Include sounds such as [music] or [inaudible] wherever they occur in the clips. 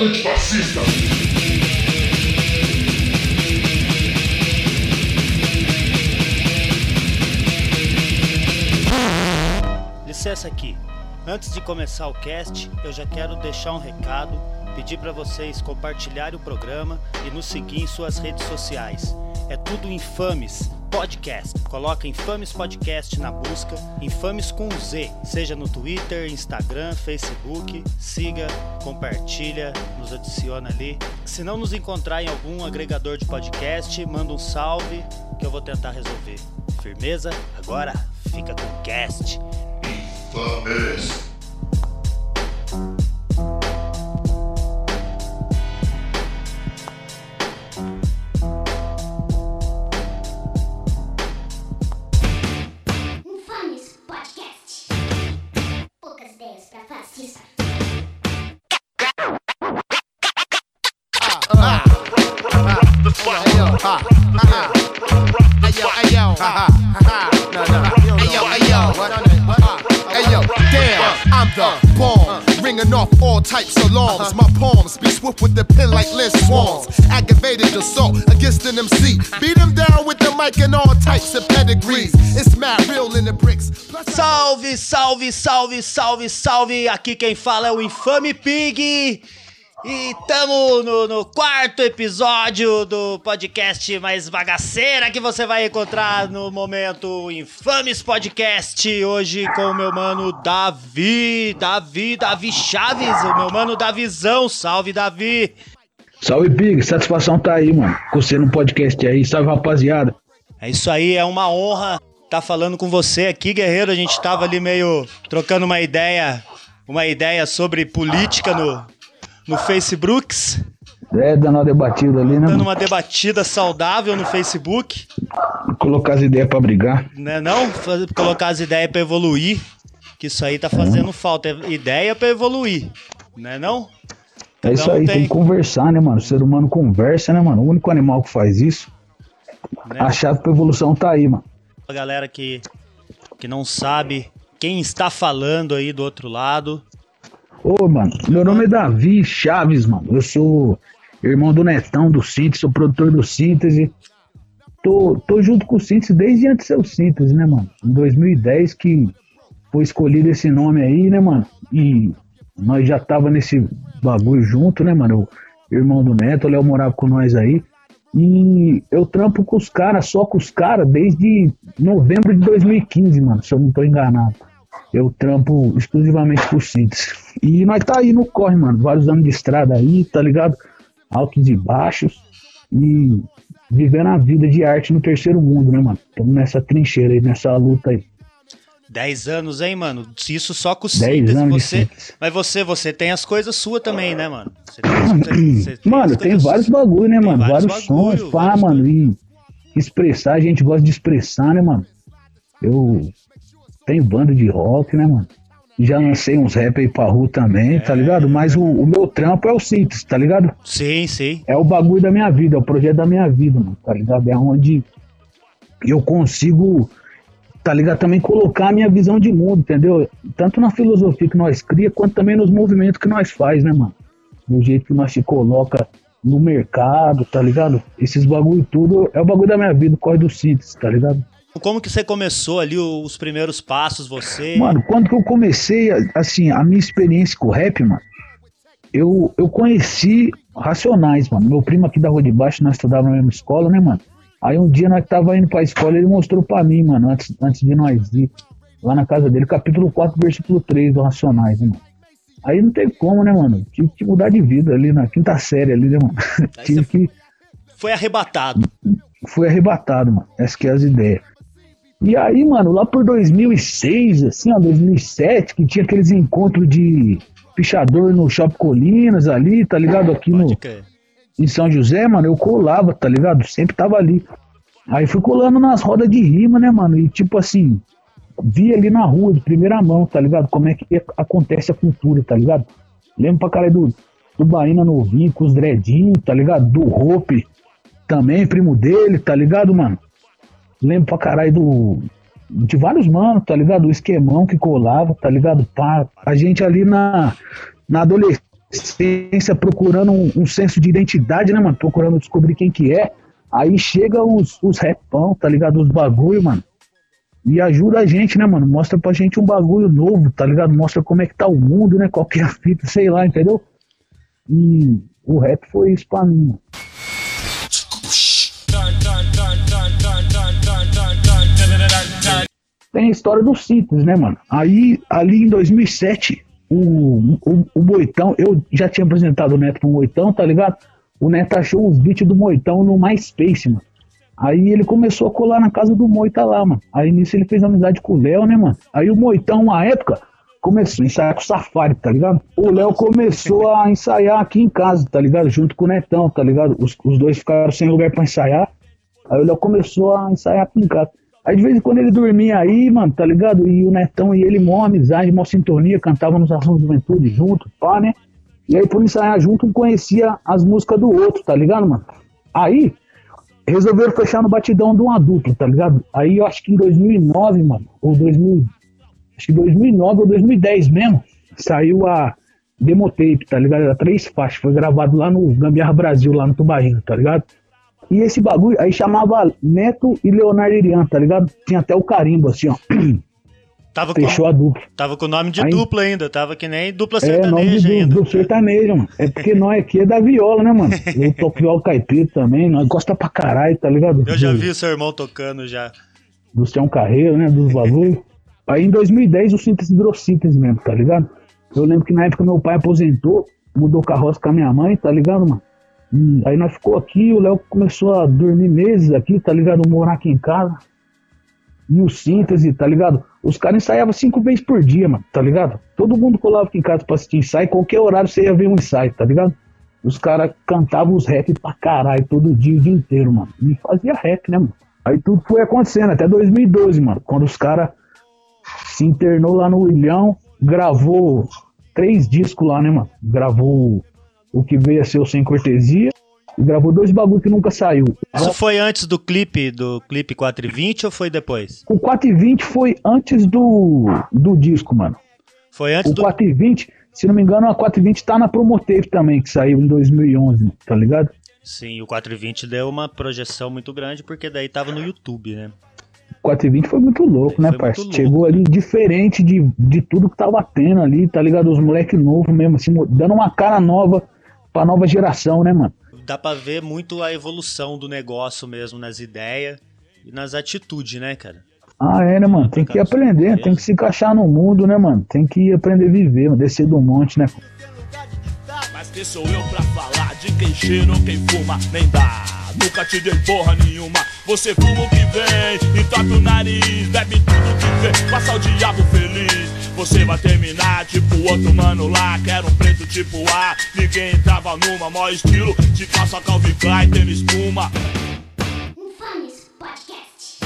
antifascista. Licença aqui. Antes de começar o cast, eu já quero deixar um recado, pedir para vocês compartilharem o programa e nos seguir em suas redes sociais. É tudo Infames Podcast. Coloca Infames Podcast na busca, Infames com Z, seja no Twitter, Instagram, Facebook. Siga, compartilha, nos adiciona ali. Se não nos encontrar em algum agregador de podcast, manda um salve que eu vou tentar resolver. Firmeza? Agora fica com o cast. Infames. Types. My palms be swift with the pen like Liz Swans. Aggravated assault against an MC. Beat him down with the mic and all types of pedigrees. It's mad real in the bricks. Salve, salve, salve, salve, salve! Aqui quem fala é o Infame Pig! E tamo no, no quarto episódio do podcast mais bagaceira que você vai encontrar no momento Infames Podcast. Hoje com o meu mano Davi, Davi, Davi Chaves, o meu mano Davizão. Salve, Davi! Salve, Pig. Satisfação tá aí, mano. Com você no podcast aí. Salve, rapaziada. É isso aí, é uma honra estar falando com você aqui, guerreiro. A gente tava ali meio trocando uma ideia, uma ideia sobre política no, no Facebooks, É, dando uma debatida ali, né, dando mano? uma debatida saudável no Facebook, Colocar as ideias pra brigar. né? Não colocar as ideias para evoluir, que isso aí tá fazendo falta, é ideia para evoluir, né não? É isso Então aí, tem... tem- que conversar, né, mano? O ser humano conversa, né, mano? O único animal que faz isso. Né? A chave pra evolução tá aí, mano. A galera que, que não sabe quem está falando aí do outro lado, Ô, mano, meu nome é Davi Chaves, mano. Eu sou irmão do Netão, do Síntese, sou produtor do Síntese. Tô, tô junto com o Síntese desde antes de ser o Síntese, né, mano? Em 2010 que foi escolhido esse nome aí, né, mano? E nós já tava nesse bagulho junto, né, mano? O irmão do Neto, o Léo morava com nós aí. E eu trampo com os caras, só com os caras, desde novembro de 2015, mano, se eu não tô enganado. Eu trampo exclusivamente por síntese. E nós tá aí no corre, mano. Vários anos de estrada aí, tá ligado? Altos e baixos. E vivendo a vida de arte no terceiro mundo, né, mano? Estamos nessa trincheira aí, nessa luta aí. 10 anos, hein, mano? Isso só com 10 síntese. anos de Você, mas você, você tem as coisas suas também, né, mano? Você tem, você- tem [clears throat] Mano, tem vários suas. bagulho, né, mano? vários Vários, sons, pá, vários mano. E expressar, a gente gosta de expressar, né, mano? Eu tenho banda de rock, né, mano? Já lancei uns rap aí pra rua também, É. tá ligado? Mas o, o meu trampo é o síntese, tá ligado? Sim, sim. é o bagulho da minha vida, é o projeto da minha vida, mano, tá ligado? É onde eu consigo, tá ligado? Também colocar a minha visão de mundo, entendeu? Tanto na filosofia que nós cria, quanto também nos movimentos que nós faz, né, mano? Do jeito que nós se coloca no mercado, tá ligado? Esses bagulho tudo é o bagulho da minha vida, corre do síntese, tá ligado? Como que você começou ali os primeiros passos, você? Mano, quando que eu comecei, assim, a minha experiência com o rap, mano, eu, eu conheci Racionais, mano. Meu primo aqui da Rua de Baixo, nós estudávamos na mesma escola, né, mano? Aí um dia nós tava indo pra escola, ele mostrou pra mim, mano, antes, antes de nós ir lá na casa dele, capítulo 4, versículo 3 do Racionais, né, mano? Aí não tem como, né, mano? Tive que mudar de vida ali na quinta série ali, né, mano? [laughs] Tive que Foi arrebatado. fui arrebatado, mano. Essa que é as ideias. E aí, mano, lá por 2006, assim, ó, 2007, que tinha aqueles encontros de pichador no Shopping Colinas ali, tá ligado? Aqui no, em São José, mano, eu colava, tá ligado? Sempre tava ali. Aí fui colando nas rodas de rima, né, mano? E tipo assim, vi ali na rua, de primeira mão, tá ligado? Como é que acontece a cultura, tá ligado? Lembro pra caralho do, do Bahia novinho, com os dreadinhos, tá ligado? Do Hope também, primo dele, tá ligado, mano? Lembro pra caralho do. De vários manos, tá ligado? O esquemão que colava, tá ligado? Pá, a gente ali na, na adolescência procurando um, um senso de identidade, né, mano? Procurando descobrir quem que é. Aí chega os, os repão, tá ligado? Os bagulho, mano. E ajuda a gente, né, mano? Mostra pra gente um bagulho novo, tá ligado? Mostra como é que tá o mundo, né? Qualquer fita, sei lá, entendeu? E o rap foi isso pra mim, mano. Tem a história dos Simples, né, mano? Aí, ali em 2007, o, o, o Moitão, eu já tinha apresentado o Neto pro Moitão, tá ligado? O Neto achou os beats do Moitão no MySpace, mano. Aí ele começou a colar na casa do Moita lá, mano. Aí nisso ele fez amizade com o Léo, né, mano? Aí o Moitão, uma época, começou a ensaiar com o Safari, tá ligado? O Léo começou a ensaiar aqui em casa, tá ligado? Junto com o Netão, tá ligado? Os, os dois ficaram sem lugar pra ensaiar. Aí o Léo começou a ensaiar aqui em casa. Aí de vez em quando ele dormia aí, mano, tá ligado? E o Netão e ele, mó amizade, mó sintonia, cantavam nos Ações de Juventude junto, pá, né? E aí por ensaiar junto, um conhecia as músicas do outro, tá ligado, mano? Aí resolveram fechar no batidão de um adulto, tá ligado? Aí eu acho que em 2009, mano, ou 2000, acho que 2009 ou 2010 mesmo, saiu a Demotape, tá ligado? Era três faixas, foi gravado lá no Gambiarra Brasil, lá no Tubarino, tá ligado? E esse bagulho, aí chamava Neto e Leonardo Irian, tá ligado? Tinha até o carimbo, assim, ó. [clears throat] Tava com, Fechou a dupla. tava com o nome de Aí- dupla ainda, tava que nem dupla É, nome sertaneja do, ainda. do sertanejo, mano. É porque nós aqui é da viola, né, mano? [laughs] Eu toco viola caipira também, nós gosta pra caralho, tá ligado? Eu já vi o seu irmão tocando já. do Tião Carreiro, né? Dos bagulho. Aí em 2010 o síntese virou síntese mesmo, tá ligado? Eu lembro que na época meu pai aposentou, mudou carroça com a minha mãe, tá ligado, mano? E aí nós ficou aqui, o Léo começou a dormir meses aqui, tá ligado? Morar aqui em casa. E o síntese, tá ligado? Os caras ensaiavam cinco vezes por dia, mano, tá ligado? Todo mundo colava aqui em casa pra assistir ensaio, qualquer horário você ia ver um ensaio, tá ligado? Os caras cantavam os rap pra caralho, todo dia, o dia inteiro, mano. E fazia rap, né, mano? Aí tudo foi acontecendo, até 2012, mano. Quando os caras se internou lá no Ilhão, gravou três discos lá, né, mano? Gravou o que veio a ser o Sem Cortesia e gravou dois bagulho que nunca saiu. Isso foi antes do clipe, do clipe 420 ou foi depois? O 420 foi antes do, do disco, mano. Foi antes O do. 420, se não me engano, a 420 tá na Promotape também, que saiu em 2011, tá ligado? Sim, o 420 deu uma projeção muito grande porque daí tava no YouTube, né? O 420 foi muito louco, né, parceiro? Chegou ali diferente de, de tudo que tava tendo ali, tá ligado? Os moleque novos mesmo, assim, dando uma cara nova pra nova geração, né, mano? Dá pra ver muito a evolução do negócio mesmo nas ideias e nas atitudes, né, cara? Ah, é, né, mano? Tem que aprender, tem que se encaixar no mundo, né, mano? Tem que aprender a viver, mano, descer do monte, né? Mas quem sou eu pra falar de quem cheira ou quem fuma? Nem dá, nunca te dei porra nenhuma. Você fuma o que vem, entope o nariz, bebe tudo que vem, passa o diabo feliz. Você vai terminar tipo outro mano lá, quero um preto tipo A. Ninguém entrava numa, maior estilo, te calça Calvin Klein, tênis espuma. Infames Podcast.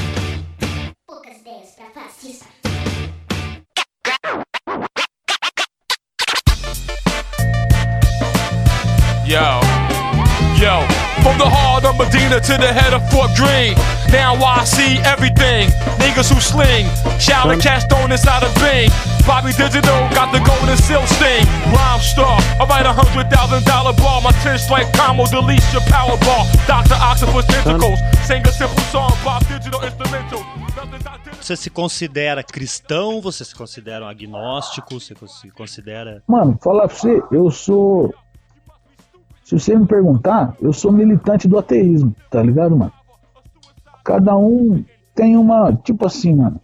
Poucas ideias pra fascista. Yo, yo, from the heart of Medina to the head of Fort Greene. Now I see everything. Niggas who sling, shower cash thrown inside a bean. Bobby Digital got the golden silk sting. Rhyme star, I write a hundred thousand dollar ball. My like combo deletes your power ball. Dr. Octopus tentacles, sing a simple song. Bob Digital instrumental. Você se considera cristão? Você se considera um agnóstico? Você se considera. Mano, falar pra você, eu sou. Se você me perguntar, eu sou militante do ateísmo, tá ligado, mano? Cada um tem uma. Tipo assim, mano.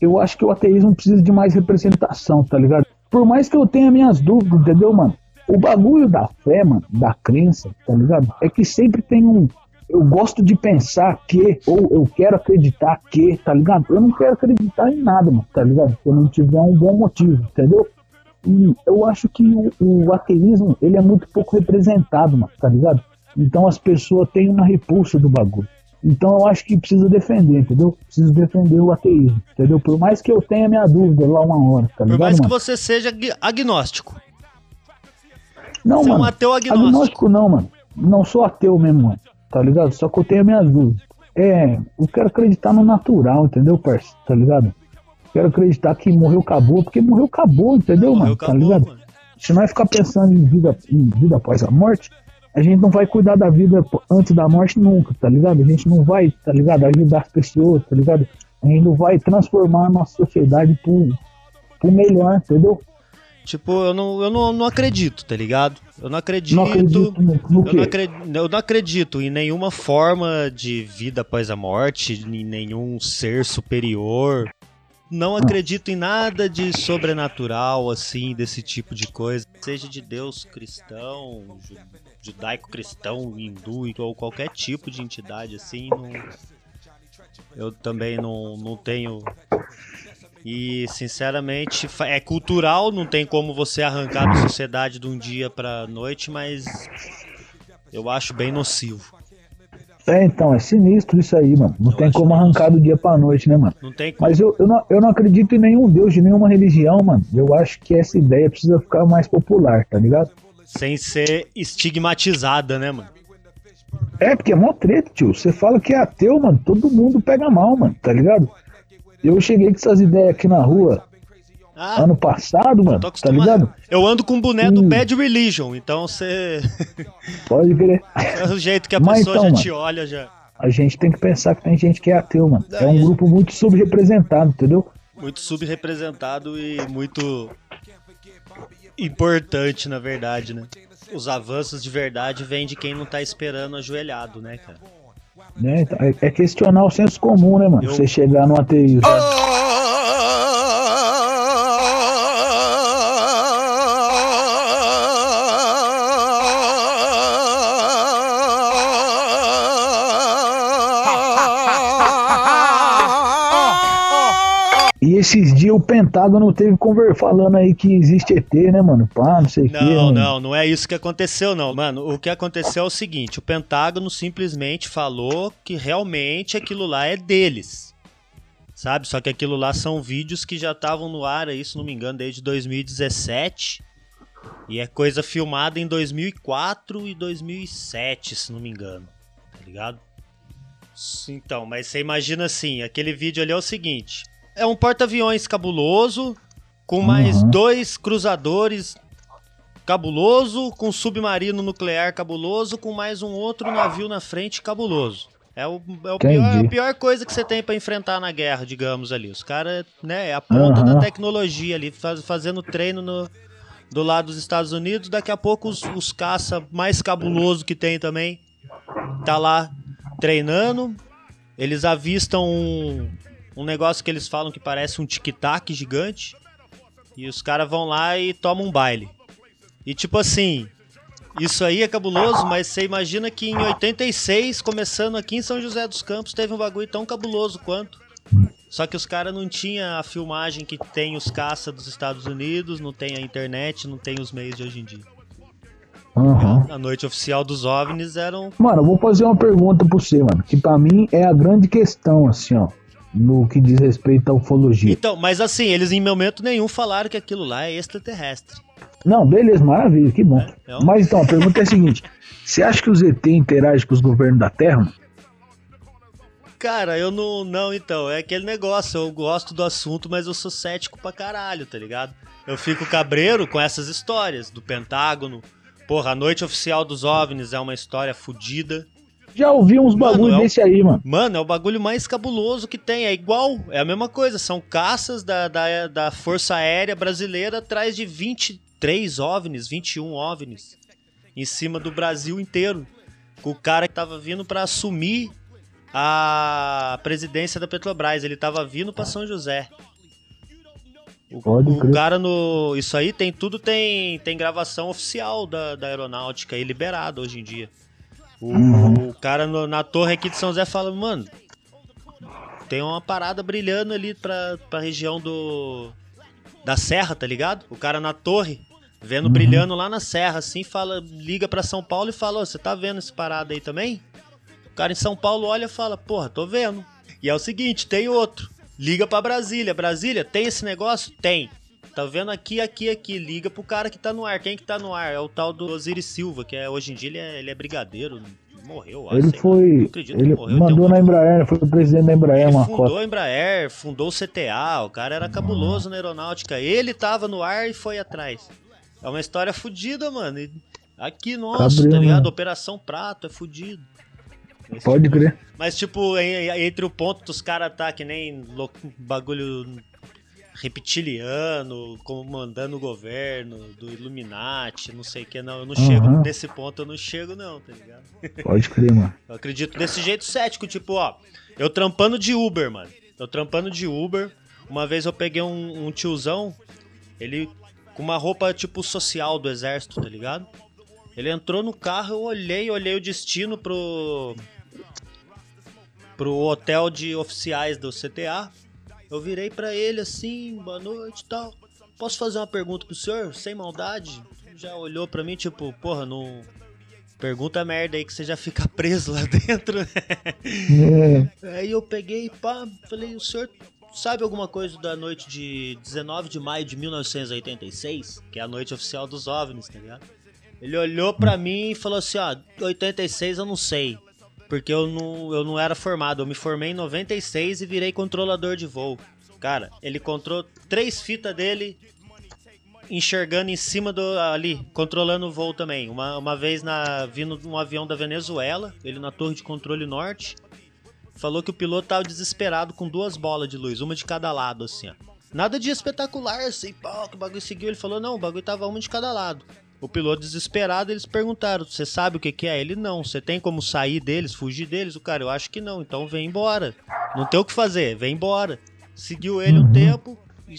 Eu acho que o ateísmo precisa de mais representação, tá ligado? Por mais que eu tenha minhas dúvidas, entendeu, mano? O bagulho da fé, mano, da crença, tá ligado? É que sempre tem um. Eu gosto de pensar que, ou eu quero acreditar que, tá ligado? Eu não quero acreditar em nada, mano, tá ligado? Se eu não tiver um bom motivo, entendeu? E eu acho que o, o ateísmo, ele é muito pouco representado, mano, tá ligado? Então as pessoas têm uma repulsa do bagulho. Então eu acho que precisa defender, entendeu? Preciso defender o ateísmo, entendeu? Por mais que eu tenha minha dúvida lá uma hora, tá Por ligado, mais que mano? você seja ag- agnóstico. Não, você é um mano. ateu agnóstico. não, mano. Não sou ateu mesmo, mano. Tá ligado? Só que eu tenho minhas dúvidas. É, eu quero acreditar no natural, entendeu, parceiro? Tá ligado? Quero acreditar que morreu, acabou, porque morreu, acabou, entendeu, Morreu, mano? Tá acabou, ligado? mano. Se nós ficar pensando em vida, em vida após a morte, a gente não vai cuidar da vida antes da morte nunca, tá ligado? A gente não vai, tá ligado? Ajudar as pessoas, tá ligado? A gente não vai transformar a nossa sociedade pro, pro melhor, entendeu? Tipo, eu não, eu não, não acredito, tá ligado? Eu não acredito. Não acredito eu, não acredito eu não acredito em nenhuma forma de vida após a morte, em nenhum ser superior. Não acredito em nada de sobrenatural, assim, desse tipo de coisa. Seja de Deus cristão, ju- judaico-cristão, hindu ou qualquer tipo de entidade, assim, não- eu também não, não tenho. E, sinceramente, é cultural, não tem como você arrancar da sociedade de um dia pra noite, mas eu acho bem nocivo. É, então, é sinistro isso aí, mano. Não Eu tem como arrancar do dia pra noite, né, mano? Não tem como. Mas eu, eu, não, eu não acredito em nenhum Deus, de nenhuma religião, mano. Eu acho que essa ideia precisa ficar mais popular, tá ligado? Sem ser estigmatizada, né, mano? É, porque é mó treta, tio. Você fala que é ateu, mano, todo mundo pega mal, mano, tá ligado? Eu cheguei com essas ideias aqui na rua Ah, ano passado, mano, tá ligado? Eu ando com o boné do. Bad Religion, então você. [laughs] Pode crer. é o jeito que a Mas pessoa então, já mano. te olha já. A gente tem que pensar que tem gente que é ateu, mano. É Não, um grupo muito subrepresentado, entendeu? Muito subrepresentado e muito importante, na verdade, né? Os avanços de verdade vêm de quem não tá esperando ajoelhado, né, cara? Né? Então, É, é questionar o senso comum, né, mano? Eu- Você chegar no ateísmo. E esses dias o Pentágono teve conver falando aí que existe ET, né, mano? Pá, não sei o que. Não, não, não é isso que aconteceu, não. Mano, o que aconteceu é o seguinte: o Pentágono simplesmente falou que realmente aquilo lá é deles. Sabe? Só que aquilo lá são vídeos que já estavam no ar aí, se não me engano, desde 2017. E é coisa filmada em 2004 e 2007, se não me engano. Tá ligado? Então, mas você imagina assim: aquele vídeo ali é o seguinte: é um porta-aviões cabuloso, com mais Uhum. dois cruzadores cabuloso, com submarino nuclear cabuloso, com mais um outro navio na frente cabuloso. É, o, é o pior, a pior coisa que você tem pra enfrentar na guerra, digamos ali. Os caras, né, é a ponta Aham. da tecnologia ali, faz- fazendo treino no, do lado dos Estados Unidos. Daqui a pouco os, os caça mais cabuloso que tem também tá lá treinando. Eles avistam um, um negócio que eles falam que parece um tic-tac gigante. E os caras vão lá e tomam um baile. E tipo assim, isso aí é cabuloso, mas você imagina que em 86, começando aqui em São José dos Campos, teve um bagulho tão cabuloso quanto. Só que os caras não tinham a filmagem que tem os caça dos Estados Unidos, não tem a internet, não tem os meios de hoje em dia. Aham. A noite oficial dos OVNIs eram Mano, eu vou fazer uma pergunta pra você, mano. Que pra mim é a grande questão, assim, ó. No que diz respeito à ufologia. Então, mas assim, eles em momento nenhum falaram que aquilo lá é extraterrestre. Não, beleza, maravilha, que bom. É, é um- Mas então, a pergunta é a seguinte: [laughs] você acha que os ET interagem com os governos da Terra? mano? Cara, eu não. Não, então, é aquele negócio. Eu gosto do assunto, mas eu sou cético pra caralho, tá ligado? Eu fico cabreiro com essas histórias do Pentágono. Porra, a noite oficial dos OVNIs é uma história fodida. Já ouvi uns Mano, bagulho é desse aí, mano. Mano, é o bagulho mais cabuloso que tem. É igual, é a mesma coisa. São caças da, da, da Força Aérea Brasileira atrás de 23 OVNIs, 21 OVNIs. Em cima do Brasil inteiro. Com o cara que tava vindo pra assumir a presidência da Petrobras. Ele tava vindo pra São José. O, o cara no. Isso aí tem tudo, tem, tem gravação oficial da, da aeronáutica aí liberado hoje em dia. O, Uhum. o cara no- na torre aqui de São José fala, mano, tem uma parada brilhando ali pra, pra região do. Da serra, tá ligado? O cara na torre, vendo Uhum. brilhando lá na serra, assim, fala, liga pra São Paulo e fala, "Ô, você tá vendo esse parada aí também? O cara em São Paulo olha e fala, porra, tô vendo. E é o seguinte, tem outro. Liga pra Brasília. Brasília, tem esse negócio? Tem. Tá vendo aqui, aqui, aqui. Liga pro cara que tá no ar. Quem que tá no ar? É o tal do Osiris Silva, que é, hoje em dia ele é, ele é brigadeiro. Morreu, eu acho, Ele sei foi. Ele morreu, mandou um- na Embraer, foi o presidente da Embraer, Ele uma fundou cota. a Embraer, fundou o CTA, o cara era cabuloso na aeronáutica. Ele tava no ar e foi atrás. É uma história fodida, mano. Aqui, nossa, Cabril, tá ligado? mano. Operação Prato é fudido. Esse Pode tipo- crer. Mas, tipo, entre o ponto dos caras tá que nem bagulho reptiliano, comandando o governo, do Illuminati, não sei o que, não. Eu não chego Aham. nesse ponto, eu não chego, não, tá ligado? [laughs] Pode crer, mano. Eu acredito desse jeito cético, tipo, ó, eu trampando de Uber, mano. Eu trampando de Uber. Uma vez eu peguei um, um tiozão, ele com uma roupa tipo social do exército, tá ligado? Ele entrou no carro, eu olhei, olhei o destino pro. pro hotel de oficiais do CTA. Eu virei pra ele assim, boa noite e tal. Posso fazer uma pergunta pro senhor? Sem maldade? Já olhou pra mim, tipo, porra, não. Pergunta merda aí que você já fica [laughs] preso lá dentro. É, Aí eu peguei, pá, falei, o senhor sabe alguma coisa da noite de 19 de maio de 1986? Que é a noite oficial dos OVNIs, tá ligado? Ele olhou pra mim e falou assim, ó, 86 eu não sei. Porque eu não, eu não era formado, eu me formei em 96 e virei controlador de voo. Cara, ele encontrou três fitas dele enxergando em cima do. ali, controlando o voo também. Uma, uma vez na, vindo um avião da Venezuela, ele na torre de controle norte. Falou que o piloto tava desesperado com duas bolas de luz, uma de cada lado, assim, ó. Nada de espetacular, assim, pô, que o bagulho seguiu. Ele falou, não, o bagulho tava uma de cada lado. O piloto desesperado, eles perguntaram, você sabe o que que é? Ele, não. Você tem como sair deles, fugir deles? O cara, eu acho que não, então vem embora. Não tem o que fazer, vem embora. Seguiu ele um tempo e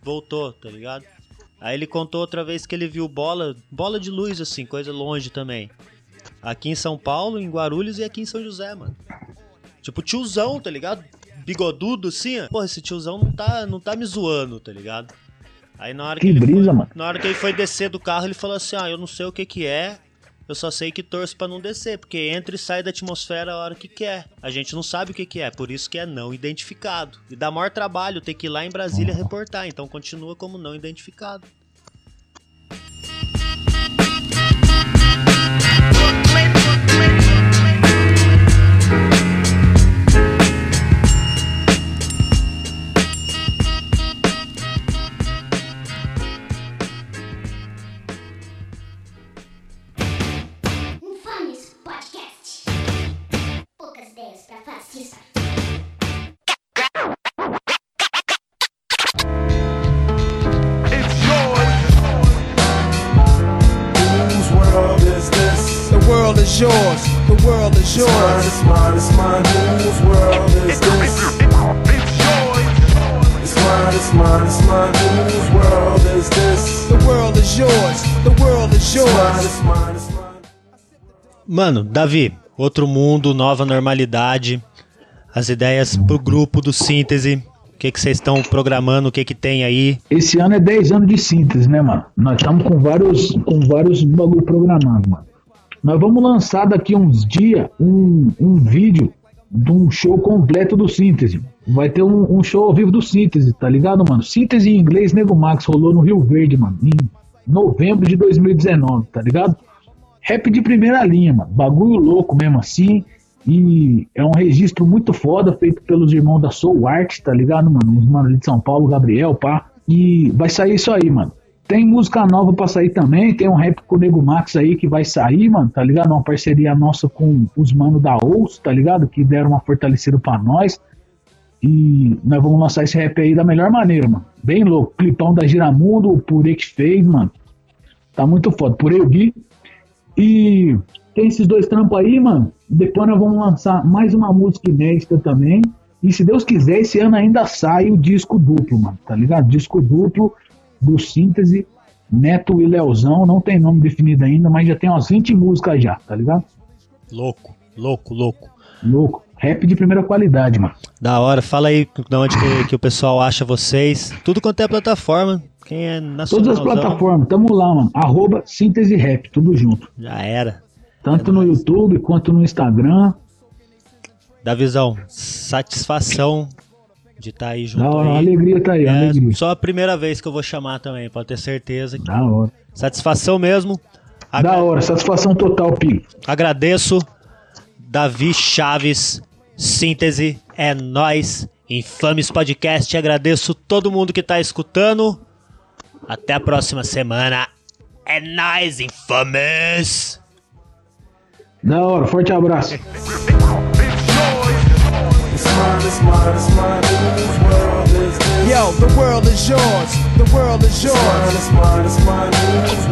voltou, tá ligado? Aí ele contou outra vez que ele viu bola, bola de luz, assim, coisa longe também. Aqui em São Paulo, em Guarulhos e aqui em São José, mano. Tipo, tiozão, tá ligado? Bigodudo, assim, ó. Porra, esse tiozão não tá, não tá me zoando, tá ligado? Aí na hora que, Que ele brisa, foi, mano. Na hora que ele foi descer do carro, ele falou assim, ah, eu não sei o que que é, eu só sei que torço pra não descer, porque entra e sai da atmosfera a hora que quer. A gente não sabe o que que é, por isso que é não identificado. E dá maior trabalho ter que ir lá em Brasília reportar, então continua como não identificado. Is yours. The world is It's mine, yours. it's mine, it's mine. Whose world is this? It's mine, it's mine, it's mine. Whose world is this? The world is yours. The world is It's mine, yours. it's mine, it's mine. Mano, Davi, outro mundo, nova normalidade. As ideias pro grupo do síntese. O que que vocês estão programando? O que que tem aí? Esse ano é 10 anos de síntese, né, mano? Nós estamos com vários, com vários bagulho programado, mano. Nós vamos lançar daqui uns dias um, um vídeo de um show completo do síntese. Vai ter um, um show ao vivo do síntese, tá ligado, mano? Síntese em inglês, Nego Max, rolou no Rio Verde, mano, em novembro de 2019, tá ligado? Rap de primeira linha, mano. Bagulho louco mesmo assim. E é um registro muito foda, feito pelos irmãos da Soul Art, tá ligado, mano? Os manos de São Paulo, Gabriel, pá. E vai sair isso aí, mano. Tem música nova pra sair também. Tem um rap com o Nego Max aí que vai sair, mano, tá ligado? Uma parceria nossa com os manos da Ous, tá ligado? Que deram uma fortalecida pra nós. E nós vamos lançar esse rap aí da melhor maneira, mano. Bem louco. Clipão da Giramundo, o Purê que fez, mano. Tá muito foda. Purê o Gui. E tem esses dois trampos aí, mano. Depois nós vamos lançar mais uma música inédita também. E se Deus quiser, esse ano ainda sai o disco duplo, mano. Tá ligado? Disco duplo do Síntese, Neto e Leozão. Não tem nome definido ainda, mas já tem umas 20 músicas já, tá ligado? Louco, louco, louco. Louco. Rap de primeira qualidade, mano. Da hora, fala aí de onde que, que o pessoal acha vocês. Tudo quanto é plataforma. Quem é Todas as plataformas, tamo lá, mano. Arroba Síntese Rap, tudo junto. Já era. Tanto no YouTube quanto no Instagram. Davizão, satisfação de estar aí junto Da hora, a aí. alegria tá aí, a É alegria. só a primeira vez que eu vou chamar também, pode ter certeza. que- Da hora. Satisfação mesmo. Agra- Da hora, satisfação total, Pi. Agradeço. Davi Chaves, síntese, é nós. Infames Podcast. Agradeço todo mundo que tá escutando. Até a próxima semana. É nóis, infamous! Da hora, forte abraço. [laughs] It's mine, it's mine. Whose world is this? Yo, the world is yours. The world is It's mine, yours. it's mine, it's mine. Whose